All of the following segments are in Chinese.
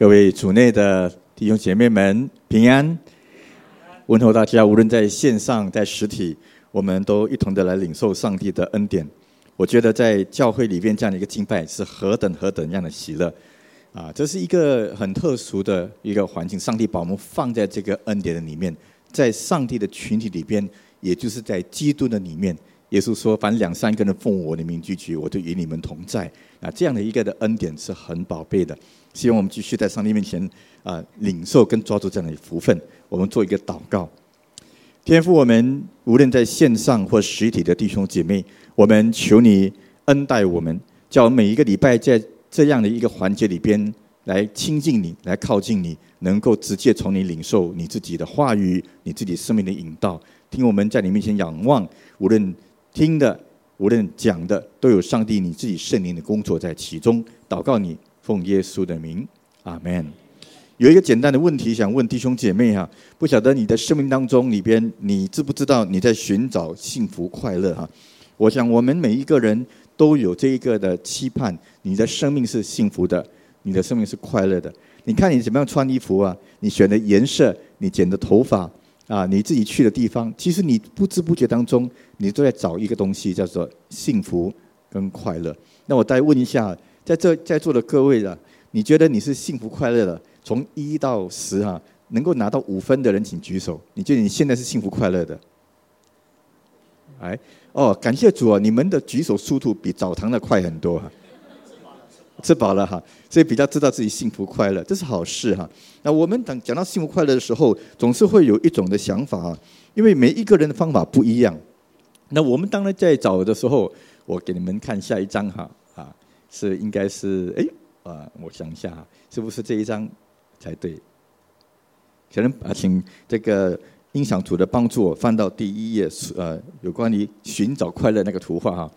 各位主内的弟兄姐妹们平安，问候大家，无论在线上在实体，我们都一同的来领受上帝的恩典。我觉得在教会里边这样的一个敬拜是何等何等样的喜乐啊！这是一个很特殊的一个环境，上帝把我们放在这个恩典的里面，在上帝的群体里边，也就是在基督的里面。耶稣说：“凡两三个人奉我的名聚集，我就与你们同在。”啊，这样的一个的恩典是很宝贝的。希望我们继续在上帝面前啊，领受跟抓住这样的福分。我们做一个祷告，天父，我们无论在线上或实体的弟兄姐妹，我们求你恩待我们，叫每一个礼拜在这样的一个环节里边来亲近你，来靠近你，能够直接从你领受你自己的话语，你自己生命的引导。听我们在你面前仰望，无论听的，无论讲的，都有上帝你自己圣灵的工作在其中。祷告你。奉耶稣的名，阿门。有一个简单的问题想问弟兄姐妹哈，不晓得你的生命当中里边，你知不知道你在寻找幸福快乐哈？我想我们每一个人都有这一个的期盼，你的生命是幸福的，你的生命是快乐的。你看你怎么样穿衣服啊？你选的颜色，你剪的头发啊，你自己去的地方，其实你不知不觉当中，你都在找一个东西，叫做幸福跟快乐。那我再问一下。在这在座的各位啊，你觉得你是幸福快乐的？从一到十哈，能够拿到五分的人请举手。你觉得你现在是幸福快乐的？哎，哦，感谢主啊！你们的举手速度比澡堂的快很多哈。吃饱了哈，所以比较知道自己幸福快乐，这是好事哈。那我们等讲到幸福快乐的时候，总是会有一种的想法啊，因为每一个人的方法不一样。那我们当然在找的时候，我给你们看下一张哈。是应该是哎啊，我想一下，是不是这一张才对？可能啊，请这个音响组的帮助我翻到第一页，呃，有关于寻找快乐那个图画哈。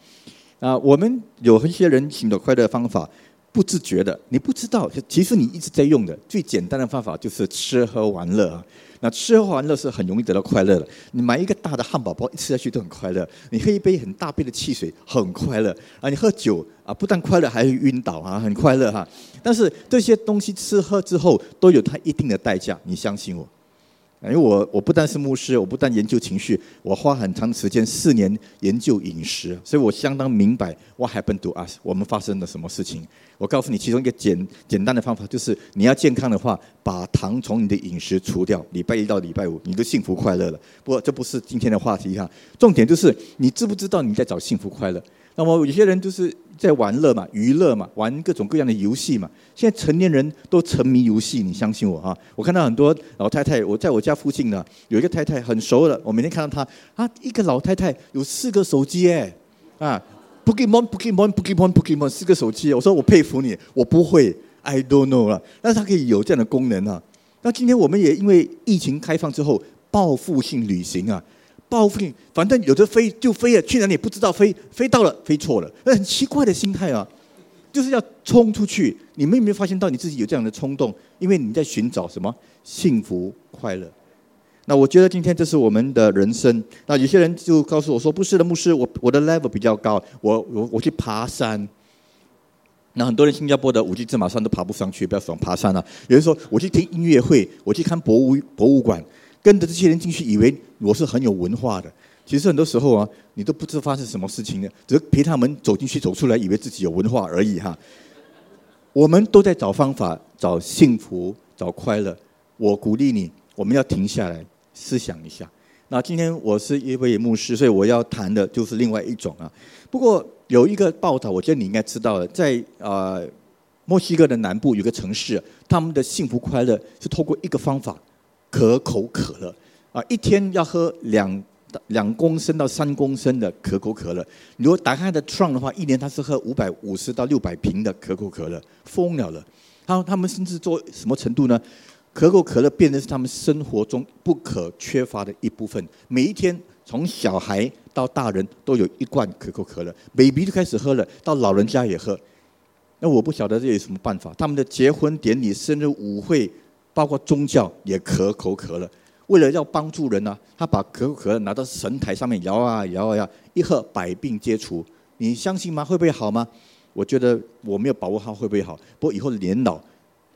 啊，我们有一些人寻找快乐的方法，不自觉的，你不知道，其实你一直在用的最简单的方法就是吃喝玩乐啊。那吃喝玩乐是很容易得到快乐的。你买一个大的汉堡包，一吃下去都很快乐；你喝一杯很大杯的汽水，很快乐啊！你喝酒啊，不但快乐，还会晕倒啊，很快乐哈。但是这些东西吃喝之后，都有它一定的代价，你相信我。因为我我不但是牧师，我不但研究情绪，我花很长时间四年研究饮食，所以我相当明白 What happened to us？我们发生了什么事情？我告诉你，其中一个简简单的方法就是，你要健康的话，把糖从你的饮食除掉。礼拜一到礼拜五，你就幸福快乐了。不过这不是今天的话题哈，重点就是你知不知道你在找幸福快乐？那么有些人就是在玩乐嘛，娱乐嘛，玩各种各样的游戏嘛。现在成年人都沉迷游戏，你相信我哈？我看到很多老太太，我在我家附近呢，有一个太太很熟了，我每天看到她，啊，一个老太太有四个手机哎，啊，Pokemon，Pokemon，Pokemon，Pokemon，四个手机。我说我佩服你，我不会，I don't know 了。但是她可以有这样的功能啊。那今天我们也因为疫情开放之后，报复性旅行啊。报复性，反正有的飞就飞了，去哪里不知道，飞飞到了，飞错了，那很奇怪的心态啊，就是要冲出去。你们有没有发现到你自己有这样的冲动？因为你在寻找什么幸福快乐？那我觉得今天这是我们的人生。那有些人就告诉我说：“不是的，牧师，我我的 level 比较高，我我我去爬山。”那很多人新加坡的五 G 芝麻山都爬不上去，不要说爬山了。有人说：“我去听音乐会，我去看博物博物馆。”跟着这些人进去，以为我是很有文化的。其实很多时候啊，你都不知道发生什么事情的，只是陪他们走进去、走出来，以为自己有文化而已哈。我们都在找方法、找幸福、找快乐。我鼓励你，我们要停下来思想一下。那今天我是一位牧师，所以我要谈的就是另外一种啊。不过有一个报道，我觉得你应该知道的，在呃墨西哥的南部有个城市，他们的幸福快乐是透过一个方法。可口可乐啊，一天要喝两两公升到三公升的可口可乐。如果打开的桶的话，一年他是喝五百五十到六百瓶的可口可乐，疯了了。他他们甚至做什么程度呢？可口可乐变成是他们生活中不可缺乏的一部分。每一天，从小孩到大人都有一罐可口可乐，baby 就开始喝了，到老人家也喝。那我不晓得这有什么办法？他们的结婚典礼、生日舞会。包括宗教也可口可乐，为了要帮助人呢，他把可口可乐拿到神台上面摇啊摇啊摇，一喝百病皆除。你相信吗？会不会好吗？我觉得我没有把握它会不会好。不过以后年老，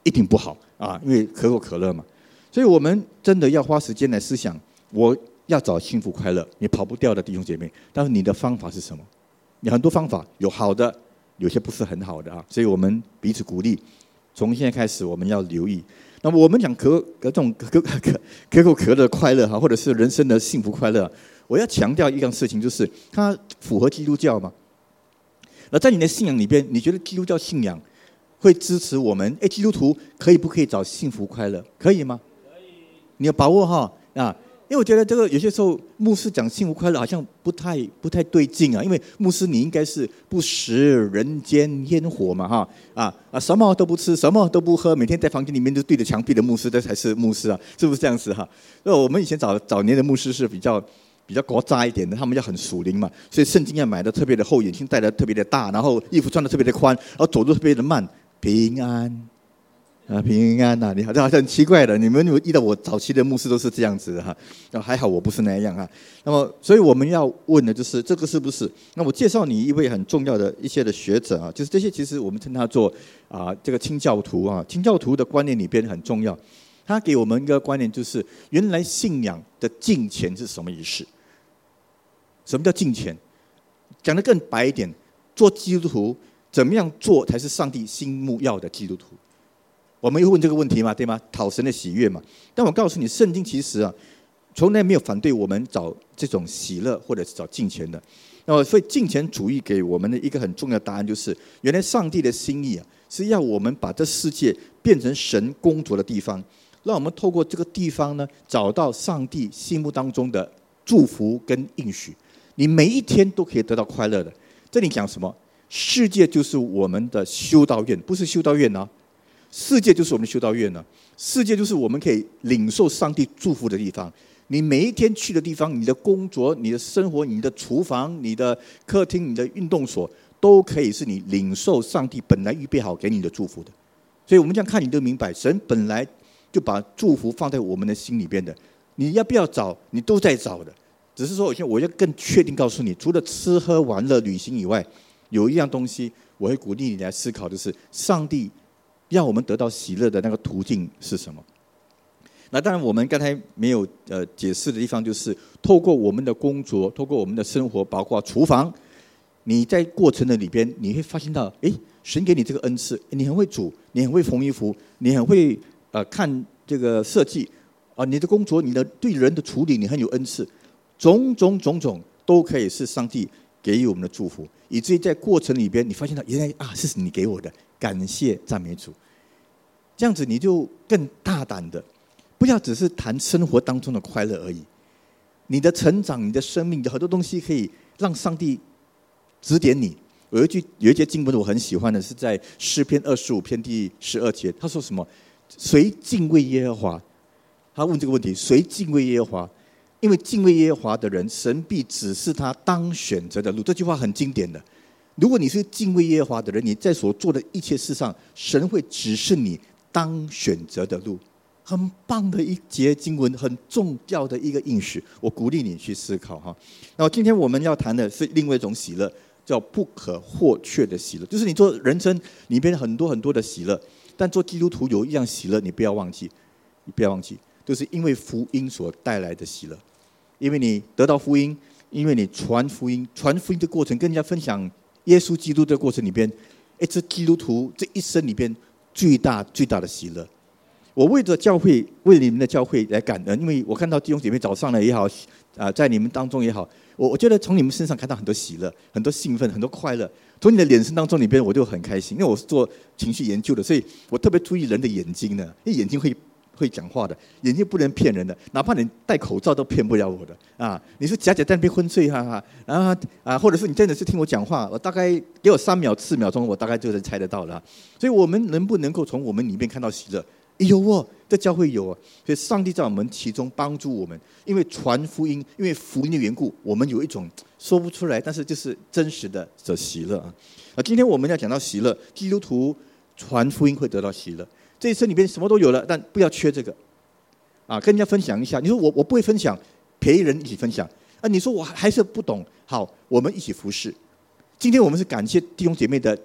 一定不好啊，因为可口可乐嘛。所以我们真的要花时间来思想，我要找幸福快乐，你跑不掉的弟兄姐妹。但是你的方法是什么？你很多方法有好的，有些不是很好的啊。所以我们彼此鼓励，从现在开始我们要留意。那么我们讲可可这种可可可可口可乐的快乐哈，或者是人生的幸福快乐，我要强调一样事情，就是它符合基督教嘛？那在你的信仰里边，你觉得基督教信仰会支持我们？哎，基督徒可以不可以找幸福快乐？可以吗？可以。你要把握哈啊！因为我觉得这个有些时候牧师讲幸福快乐好像不太不太对劲啊。因为牧师你应该是不食人间烟火嘛哈啊啊什么都不吃什么都不喝，每天在房间里面就对着墙壁的牧师，这才是牧师啊，是不是这样子哈？那我们以前早早年的牧师是比较比较国渣一点的，他们要很属灵嘛，所以圣经要买的特别的厚，眼镜戴的特别的大，然后衣服穿的特别的宽，然后走路特别的慢，平安。啊，平安呐！你好，这好像很奇怪的。你们有遇到我早期的牧师都是这样子的哈。那还好我不是那样哈。那么，所以我们要问的就是这个是不是？那我介绍你一位很重要的一些的学者啊，就是这些其实我们称他做啊这个清教徒啊。清教徒的观念里边很重要，他给我们一个观念，就是原来信仰的敬虔是什么意思？什么叫敬虔？讲的更白一点，做基督徒怎么样做才是上帝心目要的基督徒？我们又问这个问题嘛，对吗？讨神的喜悦嘛。但我告诉你，圣经其实啊，从来没有反对我们找这种喜乐或者是找金钱的。那么，所以金钱主义给我们的一个很重要答案就是：原来上帝的心意啊，是要我们把这世界变成神工作的地方，让我们透过这个地方呢，找到上帝心目当中的祝福跟应许。你每一天都可以得到快乐的。这里讲什么？世界就是我们的修道院，不是修道院啊。世界就是我们的修道院呢，世界就是我们可以领受上帝祝福的地方。你每一天去的地方，你的工作、你的生活、你的厨房、你的客厅、你的运动所，都可以是你领受上帝本来预备好给你的祝福的。所以，我们这样看，你都明白，神本来就把祝福放在我们的心里边的。你要不要找？你都在找的。只是说，我现我要更确定告诉你，除了吃喝玩乐、旅行以外，有一样东西，我会鼓励你来思考的是上帝。让我们得到喜乐的那个途径是什么？那当然，我们刚才没有呃解释的地方，就是透过我们的工作，透过我们的生活，包括厨房，你在过程的里边，你会发现到，哎，神给你这个恩赐，你很会煮，你很会缝衣服，你很会呃看这个设计，啊，你的工作，你的对人的处理，你很有恩赐，种种种种都可以是上帝给予我们的祝福，以至于在过程里边，你发现到原来啊，是你给我的。感谢赞美主，这样子你就更大胆的，不要只是谈生活当中的快乐而已。你的成长、你的生命，有很多东西可以让上帝指点你。有一句有一节经文我很喜欢的，是在诗篇二十五篇第十二节，他说什么？谁敬畏耶和华？他问这个问题：谁敬畏耶和华？因为敬畏耶和华的人，神必指示他当选择的路。这句话很经典的。如果你是敬畏耶和华的人，你在所做的一切事上，神会指示你当选择的路。很棒的一节经文，很重要的一个应许，我鼓励你去思考哈。那么今天我们要谈的是另外一种喜乐，叫不可或缺的喜乐，就是你做人生里边很多很多的喜乐，但做基督徒有一样喜乐，你不要忘记，你不要忘记，就是因为福音所带来的喜乐，因为你得到福音，因为你传福音，传福音的过程跟人家分享。耶稣基督的过程里边，一直基督徒这一生里边最大最大的喜乐。我为着教会，为你们的教会来感恩，因为我看到弟兄姐妹早上呢也好，啊，在你们当中也好，我我觉得从你们身上看到很多喜乐，很多兴奋，很多快乐。从你的眼神当中里边，我就很开心，因为我是做情绪研究的，所以我特别注意人的眼睛呢，因眼睛会。会讲话的眼睛不能骗人的，哪怕你戴口罩都骗不了我的啊！你是假假在那边昏睡哈哈，然后啊，或者是你真的是听我讲话，我大概给我三秒四秒钟，我大概就能猜得到了。所以我们能不能够从我们里面看到喜乐？有哦，这教会有哦。所以上帝在我们其中帮助我们，因为传福音，因为福音的缘故，我们有一种说不出来，但是就是真实的的喜乐啊！啊，今天我们要讲到喜乐，基督徒传福音会得到喜乐。这一生里边什么都有了，但不要缺这个，啊，跟人家分享一下。你说我我不会分享，陪人一起分享啊。你说我还是不懂，好，我们一起服侍。今天我们是感谢弟兄姐妹的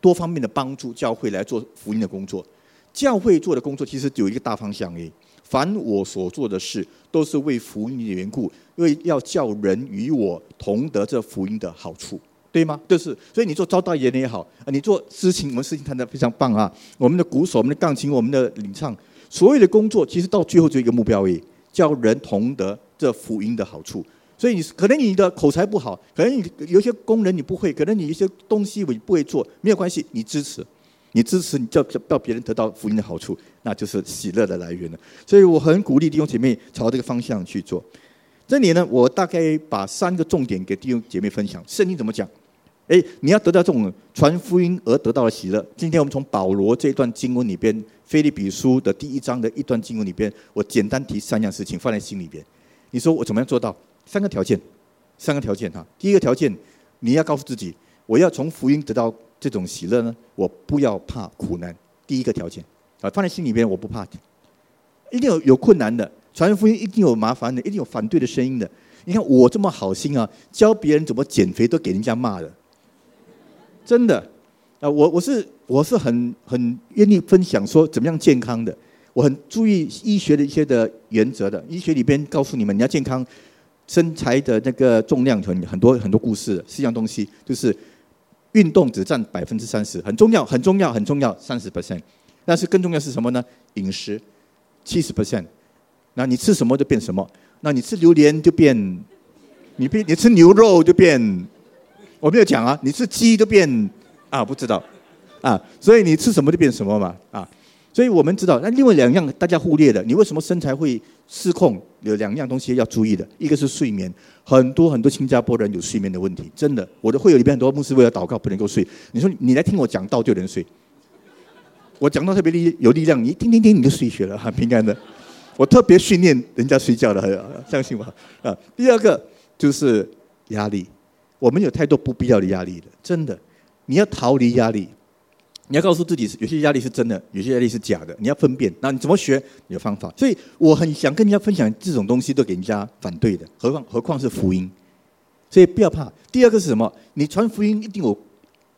多方面的帮助，教会来做福音的工作。教会做的工作其实有一个大方向诶，凡我所做的事，都是为福音的缘故，因为要叫人与我同得这福音的好处，对吗？就是，所以你做招待员也好，啊，你做诗情，我们事情弹得非常棒啊，我们的鼓手、我们的钢琴、我们的领唱，所有的工作其实到最后就一个目标而已，叫人同得这福音的好处。所以你可能你的口才不好，可能你有些工人你不会，可能你一些东西我不会做，没有关系，你支持，你支持，你叫叫别人得到福音的好处，那就是喜乐的来源了。所以我很鼓励弟兄姐妹朝这个方向去做。这里呢，我大概把三个重点给弟兄姐妹分享。圣经怎么讲？哎，你要得到这种传福音而得到的喜乐。今天我们从保罗这段经文里边，《菲利比书》的第一章的一段经文里边，我简单提三样事情放在心里边。你说我怎么样做到？三个条件，三个条件哈。第一个条件，你要告诉自己，我要从福音得到这种喜乐呢，我不要怕苦难。第一个条件啊，放在心里边，我不怕，一定有有困难的，传福音一定有麻烦的，一定有反对的声音的。你看我这么好心啊，教别人怎么减肥都给人家骂的，真的啊，我我是我是很很愿意分享说怎么样健康的，我很注意医学的一些的原则的，医学里边告诉你们你要健康。身材的那个重量很很多很多故事，是一样东西，就是运动只占百分之三十，很重要很重要很重要三十 percent，但是更重要是什么呢？饮食七十 percent，那你吃什么就变什么，那你吃榴莲就变，你变你吃牛肉就变，我没有讲啊，你吃鸡都变啊不知道啊，所以你吃什么就变什么嘛啊。所以我们知道，那另外两样大家忽略的，你为什么身材会失控？有两样东西要注意的，一个是睡眠，很多很多新加坡人有睡眠的问题，真的。我的会友里边很多牧师为了祷告不能够睡，你说你来听我讲道就能睡，我讲到特别力有力量，你听听听你就睡去了，很平安的。我特别训练人家睡觉的，相信我啊。第二个就是压力，我们有太多不必要的压力了，真的，你要逃离压力。你要告诉自己，有些压力是真的，有些压力是假的。你要分辨，那你怎么学？有方法。所以我很想跟人家分享这种东西，都给人家反对的，何况何况是福音。所以不要怕。第二个是什么？你传福音一定有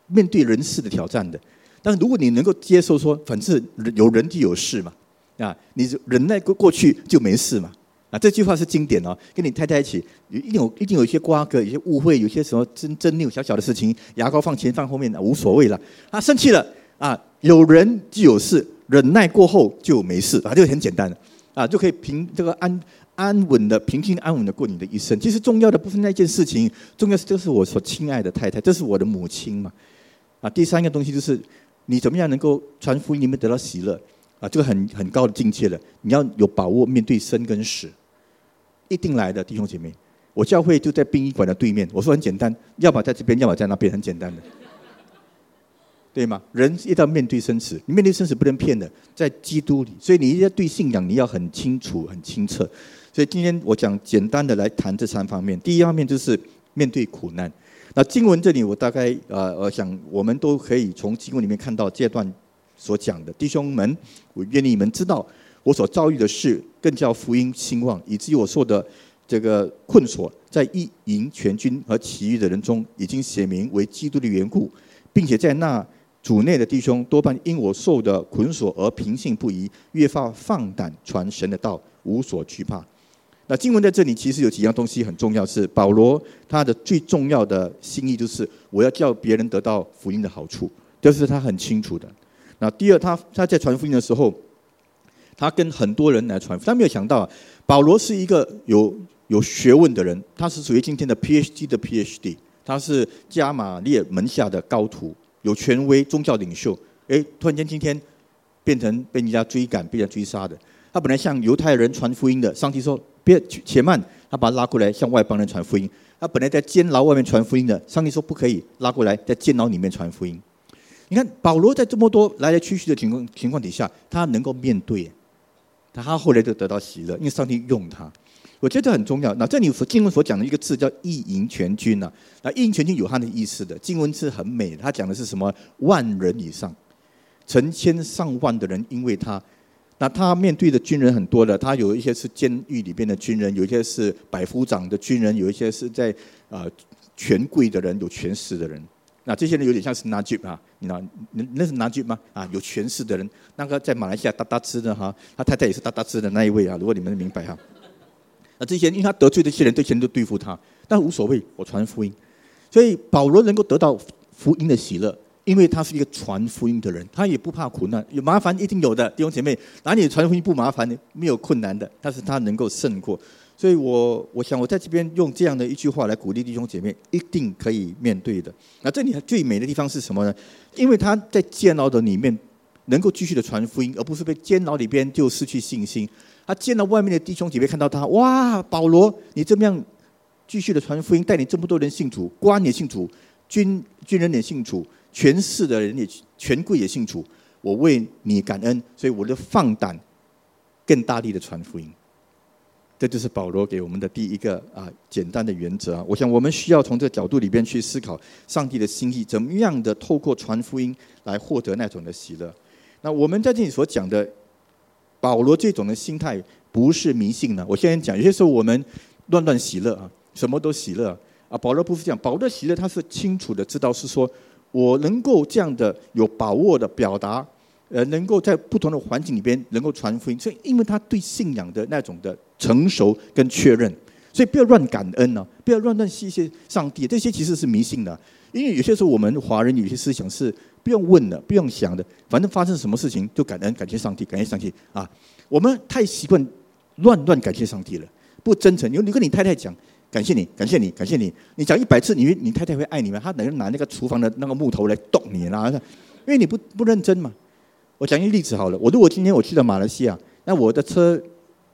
面对人事的挑战的。但如果你能够接受说，反正有人就有事嘛，啊，你忍耐过过去就没事嘛。啊，这句话是经典哦。跟你太太一起，一定有一定有一些瓜葛，有些误会，有些什么争争拗，小小的事情，牙膏放前放后面的无所谓了。啊，生气了。啊，有人就有事，忍耐过后就没事啊，这个很简单的啊，就可以平这个安安稳的、平静安稳的过你的一生。其实重要的不是那件事情，重要是这是我所亲爱的太太，这是我的母亲嘛。啊，第三个东西就是你怎么样能够传福音里面得到喜乐啊，这个很很高的境界了。你要有把握面对生跟死，一定来的弟兄姐妹。我教会就在殡仪馆的对面，我说很简单，要么在这边，要么在那边，很简单的。对吗？人一定要面对生死，你面对生死不能骗的，在基督里，所以你一定要对信仰你要很清楚、很清澈。所以今天我讲简单的来谈这三方面。第一方面就是面对苦难。那经文这里我大概呃，我想我们都可以从经文里面看到这段所讲的弟兄们，我愿你们知道我所遭遇的事，更叫福音兴旺，以至于我受的这个困锁，在一营全军和其余的人中，已经写明为基督的缘故，并且在那。主内的弟兄多半因我受的捆锁而平信不疑，越发放胆传神的道，无所惧怕。那经文在这里其实有几样东西很重要，是保罗他的最重要的心意，就是我要叫别人得到福音的好处，这是他很清楚的。那第二，他他在传福音的时候，他跟很多人来传，他没有想到保罗是一个有有学问的人，他是属于今天的 PhD 的 PhD，他是加玛列门下的高徒。有权威宗教领袖，哎，突然间今天变成被人家追赶、被人家追杀的。他本来向犹太人传福音的，上帝说别且慢，他把他拉过来向外邦人传福音。他本来在监牢外面传福音的，上帝说不可以拉过来在监牢里面传福音。你看保罗在这么多来来去去的情况情况底下，他能够面对，他后来就得到喜乐，因为上帝用他。我觉得很重要。那这里所经文所讲的一个字叫“一营全军”呐。那“一营全军”有它的意思的。经文是很美，他讲的是什么？万人以上，成千上万的人，因为他，那他面对的军人很多的。他有一些是监狱里边的军人，有一些是百夫长的军人，有一些是在啊权贵的人，有权势的人。那这些人有点像是拿吉啊，你知道，那那是拿吉吗？啊，有权势的人，那个在马来西亚哒哒吃的哈，他太太也是哒哒吃的那一位啊。如果你们明白哈，那这些因为他得罪这些人，这些人都对付他，但无所谓，我传福音。所以保罗能够得到福音的喜乐，因为他是一个传福音的人，他也不怕苦难，有麻烦一定有的弟兄姐妹，哪里传福音不麻烦呢？没有困难的，但是他能够胜过。所以我我想我在这边用这样的一句话来鼓励弟兄姐妹，一定可以面对的。那这里最美的地方是什么呢？因为他在监牢的里面能够继续的传福音，而不是被监牢里边就失去信心。他见到外面的弟兄姐妹看到他，哇，保罗，你这么样继续的传福音，带领这么多人信主，官也信主，军军人也信主，权势的人也权贵也信主，我为你感恩，所以我就放胆更大力的传福音。这就是保罗给我们的第一个啊简单的原则啊！我想我们需要从这个角度里边去思考上帝的心意，怎么样的透过传福音来获得那种的喜乐。那我们在这里所讲的保罗这种的心态，不是迷信的。我现在讲，有些时候我们乱乱喜乐啊，什么都喜乐啊。保罗不是这样，保罗的喜乐他是清楚的知道是说我能够这样的有把握的表达。呃，能够在不同的环境里边能够传福音，所以因为他对信仰的那种的成熟跟确认，所以不要乱感恩呢，不要乱乱谢谢上帝，这些其实是迷信的。因为有些时候我们华人有些思想是不用问的，不用想的，反正发生什么事情就感恩，感谢上帝，感谢上帝啊！我们太习惯乱乱感谢上帝了，不真诚。你你跟你太太讲感谢你，感谢你，感谢你，你讲一百次，你你太太会爱你吗？她等于拿那个厨房的那个木头来动你啦，因为你不不认真嘛。我讲一个例子好了，我如果今天我去了马来西亚，那我的车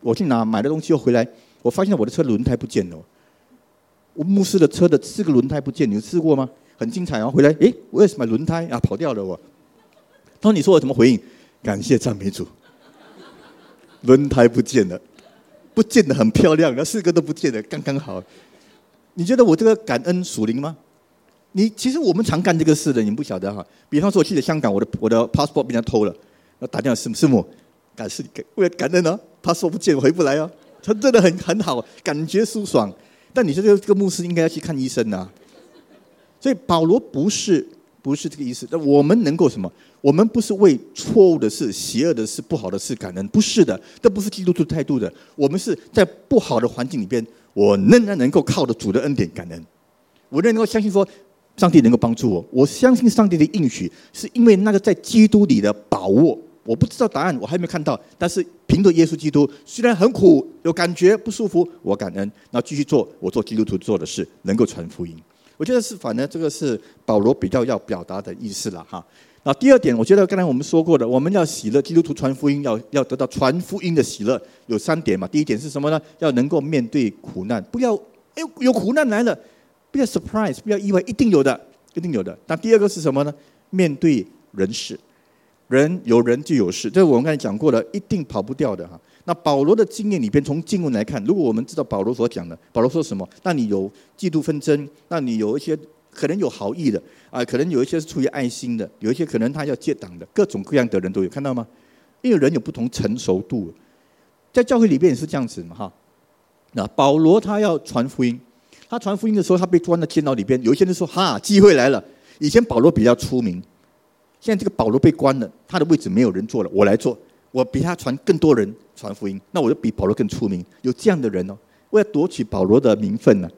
我去拿买的东西又回来，我发现我的车轮胎不见了。我牧师的车的四个轮胎不见，你有试过吗？很精彩哦，回来，诶，我也是买轮胎啊，跑掉了我。他说：“你说我怎么回应？感谢赞美主，轮胎不见了，不见得很漂亮，那四个都不见了，刚刚好。你觉得我这个感恩属灵吗？”你其实我们常干这个事的，你们不晓得哈。比方说，我去了香港，我的我的 passport 被人家偷了，我打电话师师母，感谢感，为了感恩他说不见，回不来哦。他真的很很好，感觉舒爽。但你说这个这个牧师应该要去看医生呐。所以保罗不是不是这个意思。那我们能够什么？我们不是为错误的事、邪恶的事、不好的事感恩，不是的，这不是基督徒态度的。我们是在不好的环境里边，我仍然能够靠着主的恩典感恩，我仍然能够相信说。上帝能够帮助我，我相信上帝的应许，是因为那个在基督里的把握。我不知道答案，我还没看到，但是凭着耶稣基督，虽然很苦，有感觉不舒服，我感恩，那继续做我做基督徒做的事，能够传福音。我觉得是，反正这个是保罗比较要表达的意思了哈。那第二点，我觉得刚才我们说过的，我们要喜乐，基督徒传福音要要得到传福音的喜乐，有三点嘛。第一点是什么呢？要能够面对苦难，不要哎有苦难来了。不要 surprise，不要意外，一定有的，一定有的。那第二个是什么呢？面对人事，人有人就有事，这是我们刚才讲过了，一定跑不掉的哈。那保罗的经验里边，从经文来看，如果我们知道保罗所讲的，保罗说什么？那你有嫉妒纷争，那你有一些可能有好意的啊，可能有一些是出于爱心的，有一些可能他要借党的，各种各样的人都有，看到吗？因为人有不同成熟度，在教会里边也是这样子嘛哈。那保罗他要传福音。他传福音的时候，他被关在监牢里边。有一些人说：“哈，机会来了。”以前保罗比较出名，现在这个保罗被关了，他的位置没有人坐了，我来做。我比他传更多人传福音，那我就比保罗更出名。有这样的人哦，为了夺取保罗的名分呢？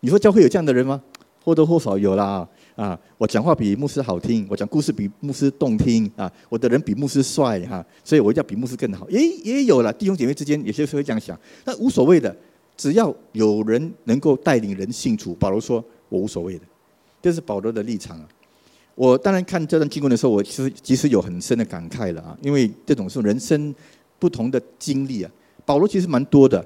你说教会有这样的人吗？或多或少有啦。啊，我讲话比牧师好听，我讲故事比牧师动听啊，我的人比牧师帅哈，所以我一定要比牧师更好。诶，也有了弟兄姐妹之间有些时候会这样想，那无所谓的。只要有人能够带领人信主，保罗说：“我无所谓的。”这是保罗的立场啊。我当然看这段经文的时候，我其实其实有很深的感慨了啊，因为这种是人生不同的经历啊。保罗其实蛮多的，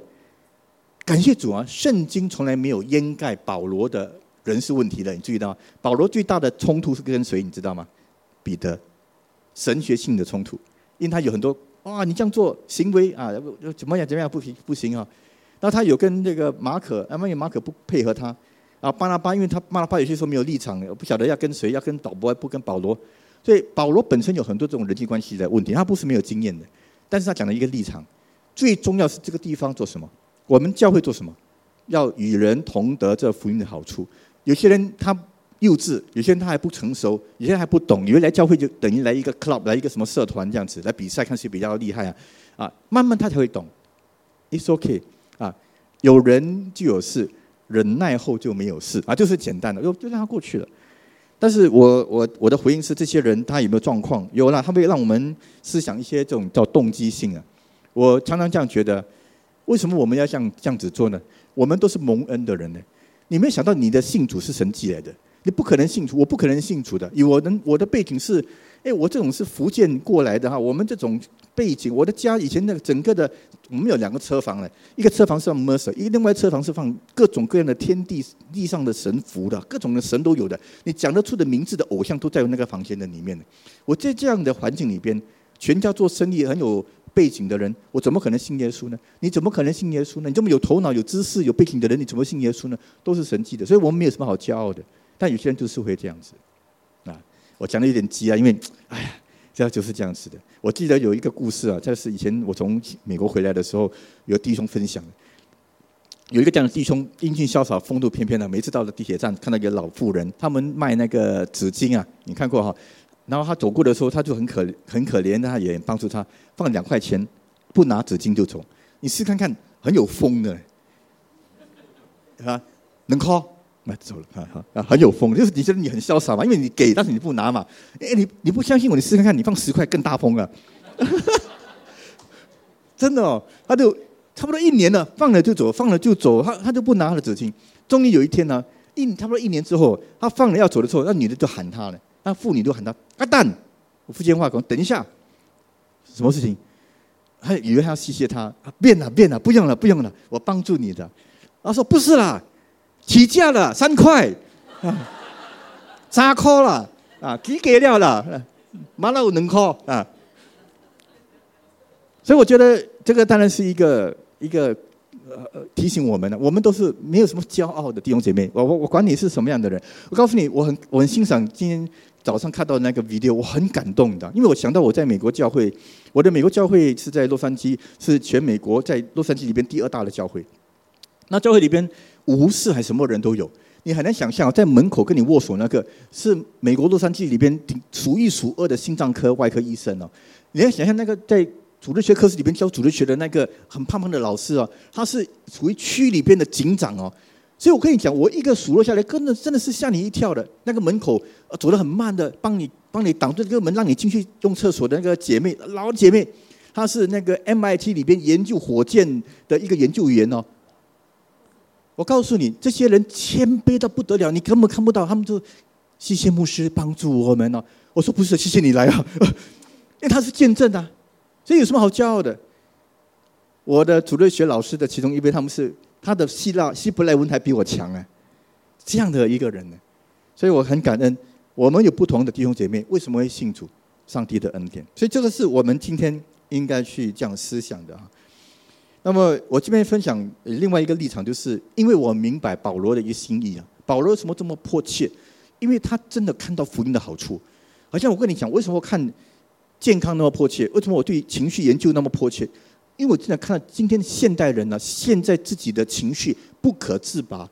感谢主啊！圣经从来没有掩盖保罗的人事问题的。你注意到，保罗最大的冲突是跟谁？你知道吗？彼得，神学性的冲突，因为他有很多哇，你这样做行为啊，怎么样怎么样不行不行啊？那他有跟那个马可，那么马可不配合他，啊，巴拉巴，因为他巴拉巴有些时候没有立场，我不晓得要跟谁，要跟导播，不跟保罗，所以保罗本身有很多这种人际关系的问题，他不是没有经验的，但是他讲了一个立场，最重要是这个地方做什么，我们教会做什么，要与人同得这福音的好处。有些人他幼稚，有些人他还不成熟，有些人还不懂，以为来教会就等于来一个 club，来一个什么社团这样子来比赛，看谁比较厉害啊！啊，慢慢他才会懂。It's OK 啊，有人就有事，忍耐后就没有事啊，就是简单的，就就让他过去了。但是我我我的回应是，这些人他有没有状况？有了，他会让我们思想一些这种叫动机性啊。我常常这样觉得，为什么我们要像这样子做呢？我们都是蒙恩的人呢，你没有想到你的信主是神寄来的。你不可能信主，我不可能信主的。以我能我的背景是，哎，我这种是福建过来的哈。我们这种背景，我的家以前那个整个的，我们有两个车房嘞，一个车房是放 Mercer，一个另外车房是放各种各样的天地地上的神符的，各种的神都有的。你讲得出的名字的偶像都在那个房间的里面我在这样的环境里边，全家做生意很有背景的人，我怎么可能信耶稣呢？你怎么可能信耶稣呢？你这么有头脑、有知识、有背景的人，你怎么信耶稣呢？都是神迹的，所以我们没有什么好骄傲的。但有些人就是会这样子，我讲的有点急啊，因为，哎呀，这就是这样子的。我记得有一个故事啊，这是以前我从美国回来的时候，有弟兄分享，有一个这样的弟兄，英俊潇洒、风度翩翩的，每次到了地铁站，看到一个老妇人，他们卖那个纸巾啊，你看过哈？然后他走过的时候，他就很可很可怜，他也帮助他，放两块钱，不拿纸巾就走。你试看看，很有风的，啊，能靠。走了，哈哈，很有风，就是你觉得你很潇洒嘛？因为你给，但是你不拿嘛？哎，你你不相信我？你试看看，你放十块更大风啊！真的哦，他就差不多一年了，放了就走，放了就走，他他就不拿他的纸巾。终于有一天呢，一差不多一年之后，他放了要走的时候，那女的就喊他了，那妇女都喊他阿蛋，我福建话讲，等一下，什么事情？他以为他要谢谢他，变了变了，不用了不用了，我帮助你的。他说不是啦。起价了三块，三块了啊，几给了了，马上有两块啊。所以我觉得这个当然是一个一个呃提醒我们的，我们都是没有什么骄傲的弟兄姐妹。我我我管你是什么样的人，我告诉你，我很我很欣赏今天早上看到那个 video，我很感动的，因为我想到我在美国教会，我的美国教会是在洛杉矶，是全美国在洛杉矶里边第二大的教会。那教会里边。无事还什么人都有，你很难想象，在门口跟你握手那个是美国洛杉矶里边数一数二的心脏科外科医生哦。你要想象那个在组织学科室里边教组织学的那个很胖胖的老师哦，他是属于区里边的警长哦。所以我跟你讲，我一个数落下来，真的真的是吓你一跳的。那个门口走得很慢的，帮你帮你挡住这个门，让你进去用厕所的那个姐妹老姐妹，她是那个 MIT 里边研究火箭的一个研究员哦。我告诉你，这些人谦卑到不得了，你根本看不到，他们就谢谢牧师帮助我们呢。我说不是，谢谢你来啊，因为他是见证啊，所以有什么好骄傲的？我的主任学老师的其中一位，他们是他的希腊希伯来文还比我强啊，这样的一个人呢，所以我很感恩。我们有不同的弟兄姐妹，为什么会信主？上帝的恩典，所以这个是我们今天应该去这样思想的啊。那么我这边分享另外一个立场，就是因为我明白保罗的一个心意啊。保罗为什么这么迫切？因为他真的看到福音的好处。好像我跟你讲，为什么看健康那么迫切？为什么我对情绪研究那么迫切？因为我真的看到今天现代人呢，现在自己的情绪不可自拔，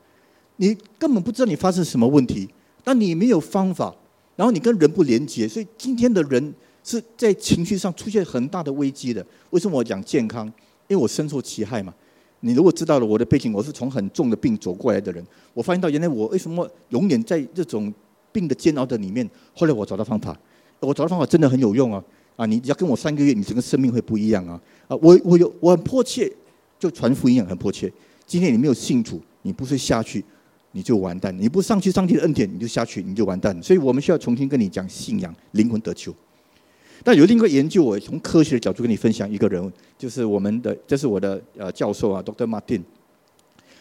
你根本不知道你发生什么问题，那你没有方法，然后你跟人不连接，所以今天的人是在情绪上出现很大的危机的。为什么我讲健康？因为我深受其害嘛，你如果知道了我的背景，我是从很重的病走过来的人，我发现到原来我为什么永远在这种病的煎熬的里面。后来我找到方法，我找到方法真的很有用啊！啊，你只要跟我三个月，你整个生命会不一样啊！啊，我我有我很迫切，就传福音很迫切。今天你没有信主，你不是下去你就完蛋，你不上去上帝的恩典你就下去你就完蛋。所以我们需要重新跟你讲信仰，灵魂得救。但有另一个研究，我从科学的角度跟你分享一个人，就是我们的，这是我的呃教授啊，Dr. Martin。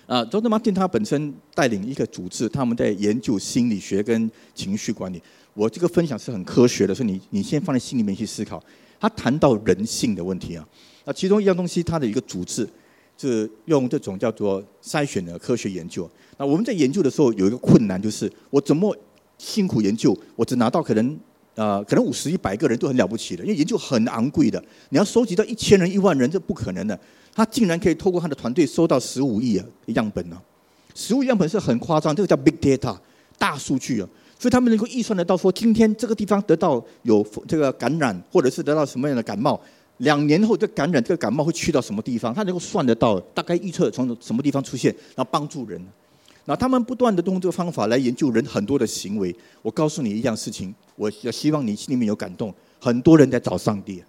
啊，Dr. Martin 他本身带领一个组织，他们在研究心理学跟情绪管理。我这个分享是很科学的，所以你你先放在心里面去思考。他谈到人性的问题啊，那其中一样东西，他的一个组织是用这种叫做筛选的科学研究。那我们在研究的时候有一个困难，就是我怎么辛苦研究，我只拿到可能。呃，可能五十、一百个人都很了不起的，因为研究很昂贵的，你要收集到一千人、一万人，这不可能的。他竟然可以透过他的团队收到十五亿啊样本呢，十五亿样本是很夸张，这个叫 big data，大数据啊，所以他们能够预算得到说，今天这个地方得到有这个感染，或者是得到什么样的感冒，两年后这感染这个感冒会去到什么地方，他能够算得到，大概预测从什么地方出现，然后帮助人。那他们不断的用这个方法来研究人很多的行为。我告诉你一样事情，我希望你心里面有感动。很多人在找上帝，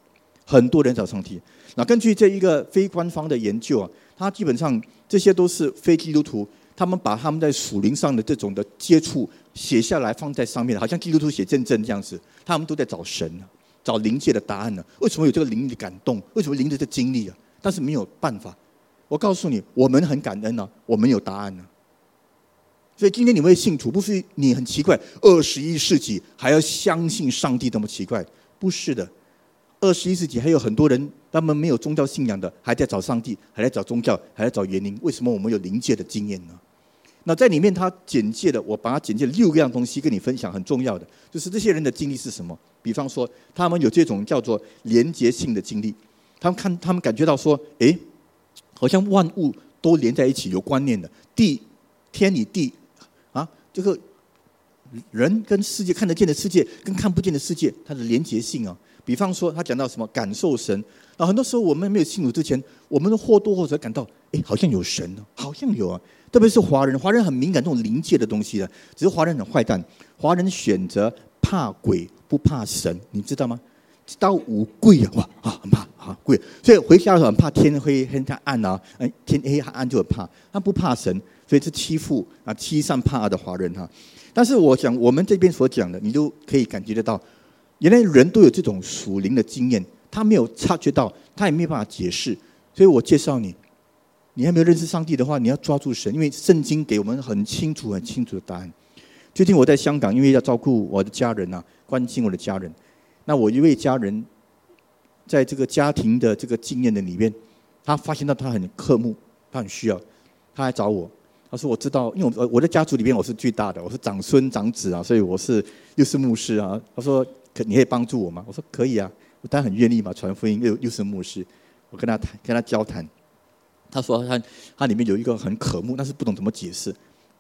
很多人找上帝。那根据这一个非官方的研究啊，他基本上这些都是非基督徒。他们把他们在属灵上的这种的接触写下来，放在上面，好像基督徒写见证这样子。他们都在找神，找灵界的答案呢。为什么有这个灵的感动？为什么灵的这经历啊？但是没有办法。我告诉你，我们很感恩呢，我们有答案呢。所以今天你会信主，不是你很奇怪，二十一世纪还要相信上帝那么奇怪？不是的，二十一世纪还有很多人，他们没有宗教信仰的，还在找上帝，还在找宗教，还在找原因。为什么我们有灵界的经验呢？那在里面，他简介的，我把他简介六个样东西跟你分享，很重要的就是这些人的经历是什么。比方说，他们有这种叫做连结性的经历，他们看，他们感觉到说，哎，好像万物都连在一起，有观念的，地、天与地啊，这个人跟世界看得见的世界跟看不见的世界，它的连结性啊。比方说，他讲到什么感受神，那很多时候我们没有信主之前，我们都或多或少感到，哎，好像有神呢，好像有啊。特别是华人，华人很敏感这种灵界的东西的。只是华人很坏蛋，华人选择怕鬼不怕神，你知道吗？到五贵啊，哇啊，很怕啊贵，所以回家的时候很怕天黑天太暗啊，哎天黑暗就很怕，他不怕神，所以是欺负啊欺善怕恶的华人哈。但是我讲我们这边所讲的，你都可以感觉得到，原来人都有这种属灵的经验，他没有察觉到，他也没有办法解释，所以我介绍你。你还没有认识上帝的话，你要抓住神，因为圣经给我们很清楚、很清楚的答案。最近我在香港，因为要照顾我的家人呐，关心我的家人。那我一位家人，在这个家庭的这个经验的里面，他发现到他很渴慕，他很需要，他来找我。他说：“我知道，因为我我的家族里面我是最大的，我是长孙长子啊，所以我是又是牧师啊。”他说：“可你可以帮助我吗？”我说：“可以啊，我当然很愿意嘛，传福音又又是牧师，我跟他谈，跟他交谈。”他说他他里面有一个很渴慕，但是不懂怎么解释，可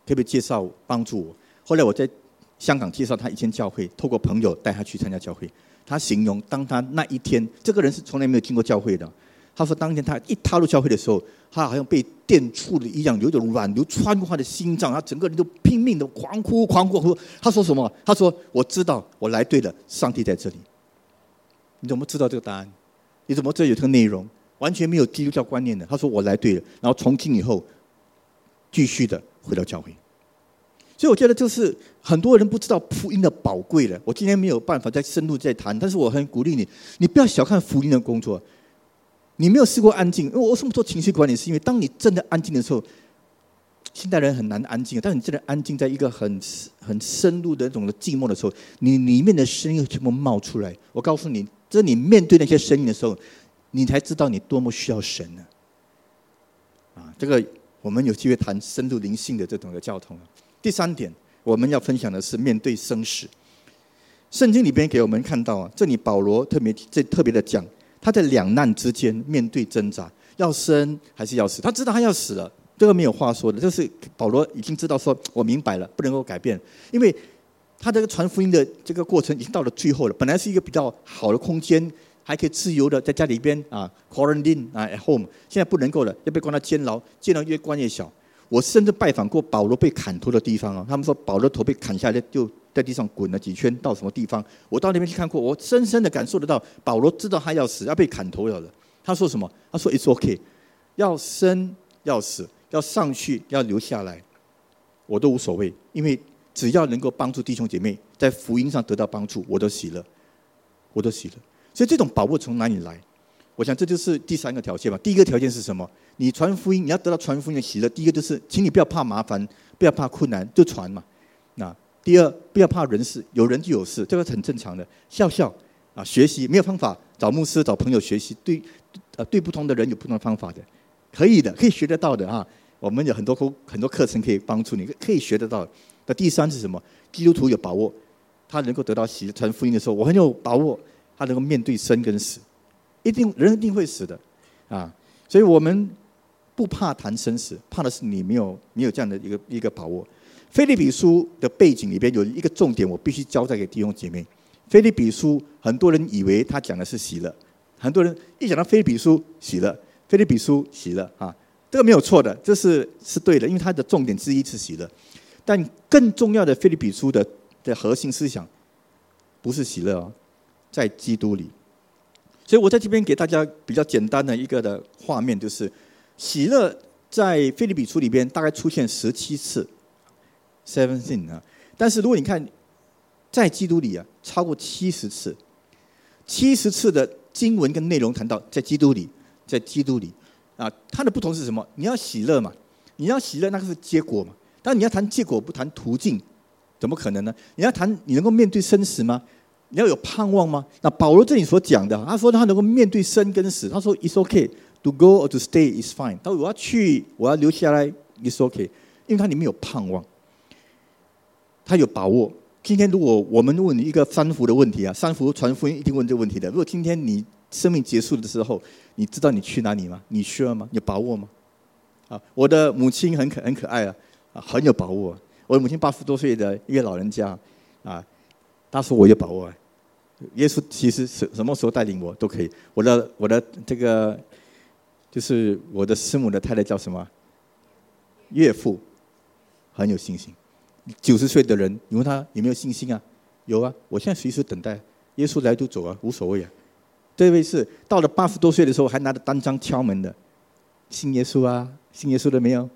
不可以介绍帮助我？后来我在香港介绍他一间教会，透过朋友带他去参加教会。他形容当他那一天，这个人是从来没有进过教会的。他说当天他一踏入教会的时候，他好像被电触了一样，有一种软流穿过他的心脏，他整个人都拼命的狂哭狂哭。他说什么？他说我知道我来对了，上帝在这里。你怎么知道这个答案？你怎么知道有这个内容？完全没有基督教观念的，他说我来对了，然后从今以后继续的回到教会。所以我觉得就是很多人不知道福音的宝贵了。我今天没有办法再深入再谈，但是我很鼓励你，你不要小看福音的工作。你没有试过安静，因为我为什么做情绪管理？是因为当你真的安静的时候，现代人很难安静。但你真的安静在一个很很深入的那种的寂寞的时候，你里面的声音全部冒出来。我告诉你，这你面对那些声音的时候。你才知道你多么需要神呢？啊，这个我们有机会谈深入灵性的这种的交通。第三点，我们要分享的是面对生死。圣经里边给我们看到啊，这里保罗特别这特别的讲，他在两难之间面对挣扎，要生还是要死？他知道他要死了，这个没有话说的。就是保罗已经知道说，我明白了，不能够改变，因为他这个传福音的这个过程已经到了最后了。本来是一个比较好的空间。还可以自由的在家里边啊，quarantine 啊，at home，现在不能够了，要被关到监牢，监牢越关越小。我甚至拜访过保罗被砍头的地方啊，他们说保罗头被砍下来就在地上滚了几圈，到什么地方？我到那边去看过，我深深的感受得到，保罗知道他要死，要被砍头了的。他说什么？他说 It's OK，要生要死，要上去要留下来，我都无所谓，因为只要能够帮助弟兄姐妹在福音上得到帮助，我都喜乐，我都喜乐。所以这种把握从哪里来？我想这就是第三个条件吧。第一个条件是什么？你传福音，你要得到传福音的喜乐。第一个就是，请你不要怕麻烦，不要怕困难，就传嘛。那第二，不要怕人事，有人就有事，这个很正常的。笑笑啊，学习没有方法，找牧师、找朋友学习。对，呃，对不同的人有不同的方法的，可以的，可以学得到的啊。我们有很多课，很多课程可以帮助你，可以学得到。那第三是什么？基督徒有把握，他能够得到喜传福音的时候，我很有把握。他能够面对生跟死，一定人一定会死的，啊！所以我们不怕谈生死，怕的是你没有没有这样的一个一个把握。菲利比书的背景里边有一个重点，我必须交代给弟兄姐妹。菲利比书很多人以为他讲的是喜乐，很多人一讲到菲利比书喜乐，菲利比书喜乐啊，这个没有错的，这是是对的，因为它的重点之一是喜乐。但更重要的菲利比书的的核心思想不是喜乐哦，在基督里。所以我在这边给大家比较简单的一个的画面，就是喜乐在菲律比书里边大概出现十七次，seventeen 啊。但是如果你看在基督里啊，超过七十次，七十次的经文跟内容谈到在基督里，在基督里啊，它的不同是什么？你要喜乐嘛，你要喜乐，那个是结果嘛。但你要谈结果不谈途径，怎么可能呢？你要谈你能够面对生死吗？你要有盼望吗？那保罗这里所讲的，他说他能够面对生跟死，他说 "It's okay to go or to stay is fine"。他说我要去，我要留下来，It's okay，因为他里面有盼望，他有把握。今天如果我们问你一个三福的问题啊，三福传福音一定问这个问题的。如果今天你生命结束的时候，你知道你去哪里吗？你需要吗？有把握吗？啊，我的母亲很可很可爱啊。啊，很有把握。我的母亲八十多岁的一个老人家，啊，他说我有把握。耶稣其实什什么时候带领我都可以。我的我的这个就是我的师母的太太叫什么？岳父，很有信心。九十岁的人，你问他有没有信心啊？有啊，我现在随时等待耶稣来就走啊，无所谓啊。这位是到了八十多岁的时候还拿着单张敲门的，信耶稣啊？信耶稣了没有？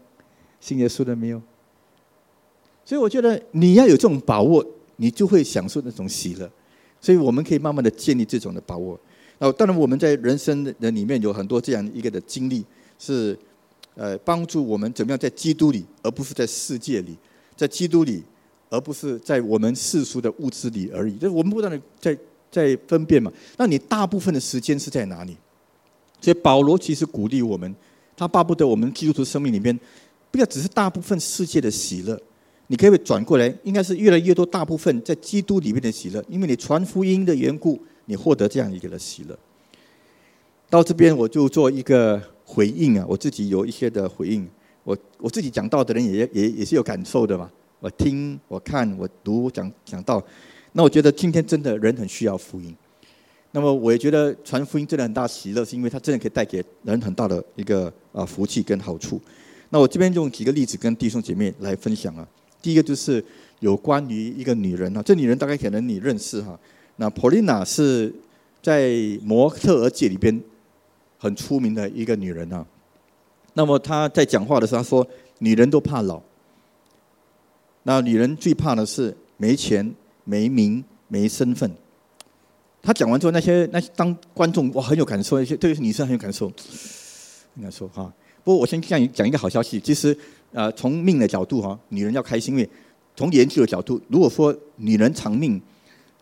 信耶稣了没有？所以我觉得你要有这种把握，你就会享受那种喜乐。所以我们可以慢慢的建立这种的把握。那当然我们在人生的里面有很多这样一个的经历，是呃帮助我们怎么样在基督里，而不是在世界里，在基督里，而不是在我们世俗的物质里而已。就是我们不断的在在分辨嘛。那你大部分的时间是在哪里？所以保罗其实鼓励我们，他巴不得我们基督徒生命里面。不要只是大部分世界的喜乐，你可以转过来，应该是越来越多大部分在基督里面的喜乐，因为你传福音的缘故，你获得这样一个的喜乐。到这边我就做一个回应啊，我自己有一些的回应，我我自己讲道的人也也也是有感受的嘛，我听我看我读讲讲道，那我觉得今天真的人很需要福音，那么我也觉得传福音真的很大喜乐，是因为它真的可以带给人很大的一个啊福气跟好处。那我这边用几个例子跟弟兄姐妹来分享啊。第一个就是有关于一个女人啊，这女人大概可能你认识哈。那 Polina 是在模特儿界里边很出名的一个女人啊。那么她在讲话的时候她说：“女人都怕老，那女人最怕的是没钱、没名、没身份。”她讲完之后，那些那些当观众哇很有感受，一些特别是女生很有感受，应该说哈。不过我先讲讲一个好消息，其实，呃，从命的角度哈，女人要开心，因为从研究的角度，如果说女人长命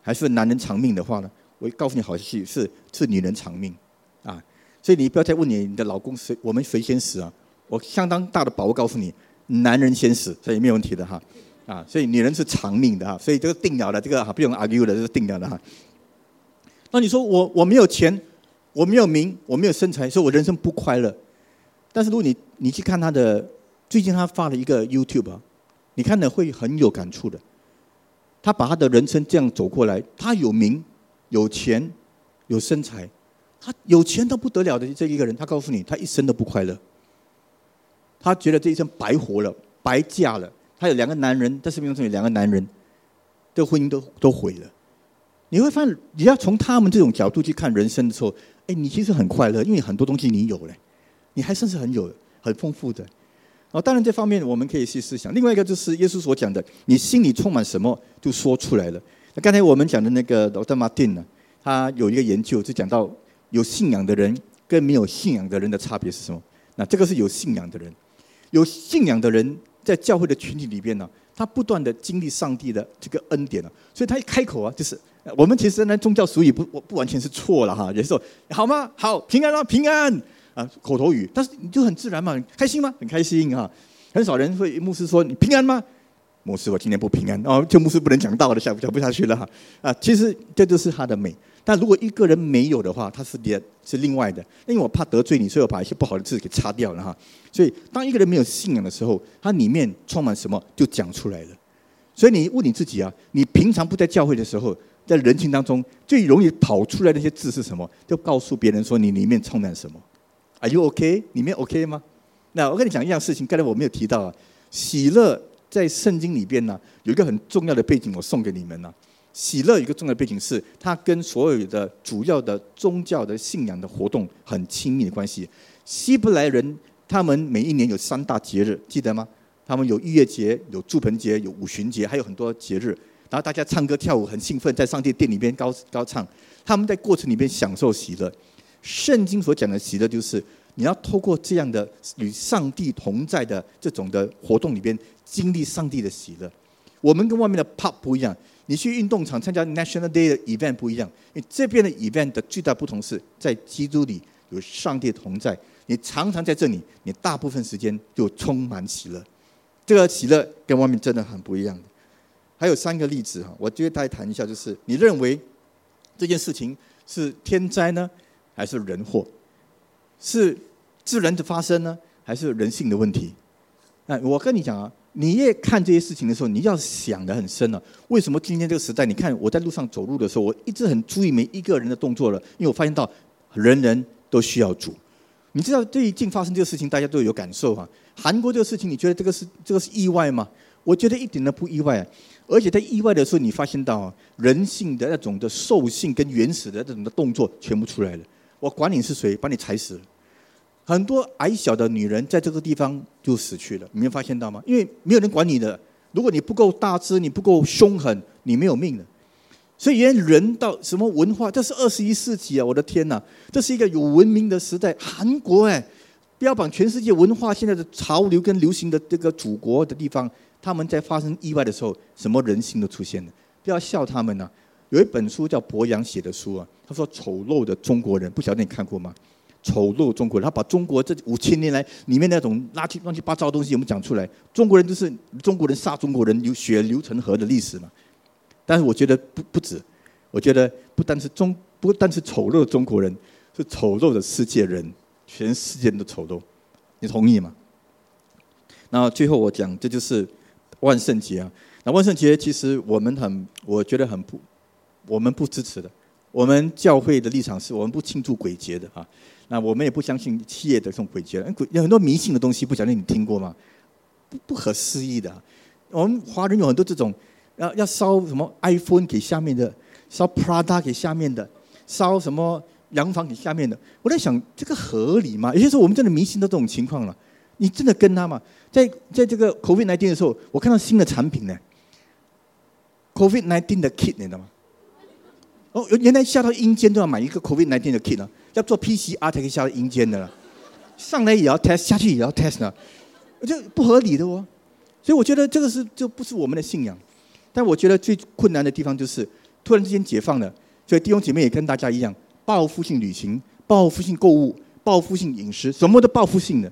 还是男人长命的话呢，我告诉你好消息是是女人长命，啊，所以你不要再问你你的老公谁我们谁先死啊，我相当大的把握告诉你，男人先死，所以没有问题的哈，啊，所以女人是长命的哈，所以这个定了的这个哈不用 argue 的，这是定了的哈。那你说我我没有钱，我没有名，我没有身材，所以我人生不快乐。但是如果你你去看他的最近他发了一个 YouTube，你看了会很有感触的。他把他的人生这样走过来，他有名、有钱、有身材，他有钱到不得了的这一个人，他告诉你，他一生都不快乐。他觉得这一生白活了，白嫁了。他有两个男人，在视频中有两个男人，的婚姻都都毁了。你会发现，你要从他们这种角度去看人生的时候，哎，你其实很快乐，因为很多东西你有了。你还算是很有很丰富的，哦，当然这方面我们可以去思想。另外一个就是耶稣所讲的，你心里充满什么就说出来了。那刚才我们讲的那个罗德马丁呢，他有一个研究就讲到有信仰的人跟没有信仰的人的差别是什么？那这个是有信仰的人，有信仰的人在教会的群体里边呢，他不断的经历上帝的这个恩典啊，所以他一开口啊，就是我们其实呢宗教俗语不我不完全是错了哈，也是说好吗？好平安啊，平安。啊，口头语，但是你就很自然嘛，开心吗？很开心啊！很少人会牧师说你平安吗？牧师，我今天不平安哦，就牧师不能讲道了，讲不讲不下去了哈啊！其实这就是他的美。但如果一个人没有的话，他是连是另外的。因为我怕得罪你，所以我把一些不好的字给擦掉了哈。所以，当一个人没有信仰的时候，他里面充满什么就讲出来了。所以你问你自己啊，你平常不在教会的时候，在人群当中最容易跑出来那些字是什么？就告诉别人说你里面充满什么？Are you OK？里面 OK 吗？那我跟你讲一样事情，刚才我没有提到啊。喜乐在圣经里边呢，有一个很重要的背景，我送给你们呢。喜乐一个重要的背景是，它跟所有的主要的宗教的信仰的活动很亲密的关系。希伯来人他们每一年有三大节日，记得吗？他们有逾越节、有祝棚节、有五旬节，还有很多节日。然后大家唱歌跳舞很兴奋，在上帝殿里边高高唱。他们在过程里边享受喜乐。圣经所讲的喜乐，就是你要透过这样的与上帝同在的这种的活动里边，经历上帝的喜乐。我们跟外面的 pub 不一样。你去运动场参加 National Day 的 event 不一样，因为这边的 event 的最大不同是在基督里有上帝同在。你常常在这里，你大部分时间就充满喜乐。这个喜乐跟外面真的很不一样。还有三个例子哈，我觉得大家谈一下，就是你认为这件事情是天灾呢，还是人祸？是自然的发生呢，还是人性的问题？那我跟你讲啊。你也看这些事情的时候，你要想的很深了。为什么今天这个时代？你看我在路上走路的时候，我一直很注意每一个人的动作了，因为我发现到人人都需要主。你知道最近发生这个事情，大家都有感受啊。韩国这个事情，你觉得这个是这个是意外吗？我觉得一点都不意外。而且在意外的时候，你发现到人性的那种的兽性跟原始的这种的动作全部出来了。我管你是谁，把你踩死。很多矮小的女人在这个地方就死去了，你没有发现到吗？因为没有人管你的。如果你不够大只，你不够凶狠，你没有命的。所以，人到什么文化，这是二十一世纪啊！我的天哪，这是一个有文明的时代。韩国哎，标榜全世界文化现在的潮流跟流行的这个祖国的地方，他们在发生意外的时候，什么人性都出现了。不要笑他们呐。有一本书叫博洋写的书啊，他说丑陋的中国人，不晓得你看过吗？丑陋中国人，他把中国这五千年来里面那种垃圾乱七八糟的东西，我们讲出来。中国人就是中国人杀中国人，流血流成河的历史嘛。但是我觉得不不止，我觉得不单是中，不单是丑陋的中国人，是丑陋的世界人，全世界人都丑陋。你同意吗？那最后我讲，这就是万圣节啊。那万圣节其实我们很，我觉得很不，我们不支持的。我们教会的立场是我们不庆祝鬼节的啊。那我们也不相信企业的这种鬼节，鬼有很多迷信的东西，不晓得你听过吗？不不可思议的。我们华人有很多这种，要要烧什么 iPhone 给下面的，烧 Prada 给下面的，烧什么洋房给下面的。我在想，这个合理吗？有些时候我们真的迷信到这种情况了，你真的跟他吗？在在这个 COVID nineteen 的时候，我看到新的产品呢，COVID nineteen 的 kit 你知道吗？哦，原来下到阴间都要买一个 COVID nineteen 的 kit 呢。要做 PCR 才可以下到阴间的了，上来也要 test，下去也要 test 呢，就不合理的哦。所以我觉得这个是就不是我们的信仰。但我觉得最困难的地方就是突然之间解放了，所以弟兄姐妹也跟大家一样，报复性旅行、报复性购物、报复性饮食，什么都报复性的。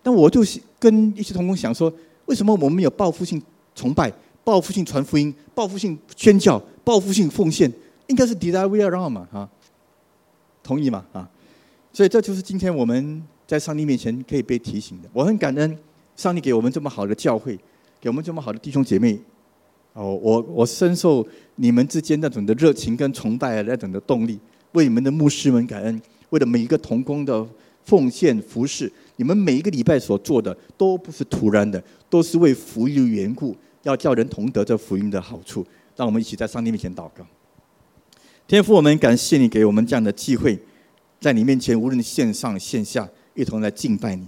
但我就跟一些同工想说，为什么我们有报复性崇拜、报复性传福音、报复性宣教、报复性奉献？应该是 did I we are wrong 嘛？哈。同意吗？啊，所以这就是今天我们在上帝面前可以被提醒的。我很感恩上帝给我们这么好的教会，给我们这么好的弟兄姐妹。哦，我我深受你们之间那种的热情跟崇拜那种的动力，为你们的牧师们感恩，为了每一个同工的奉献服侍，你们每一个礼拜所做的都不是突然的，都是为福音的缘故，要叫人同得这福音的好处。让我们一起在上帝面前祷告。天父，我们感谢你给我们这样的机会，在你面前，无论线上线下，一同来敬拜你。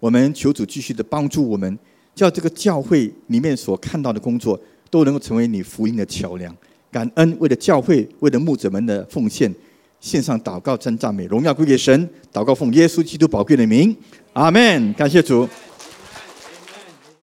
我们求主继续的帮助我们，叫这个教会里面所看到的工作，都能够成为你福音的桥梁。感恩为了教会，为了牧者们的奉献，献上祷告、真赞美、荣耀归给神。祷告奉耶稣基督宝贵的名，阿门。感谢主。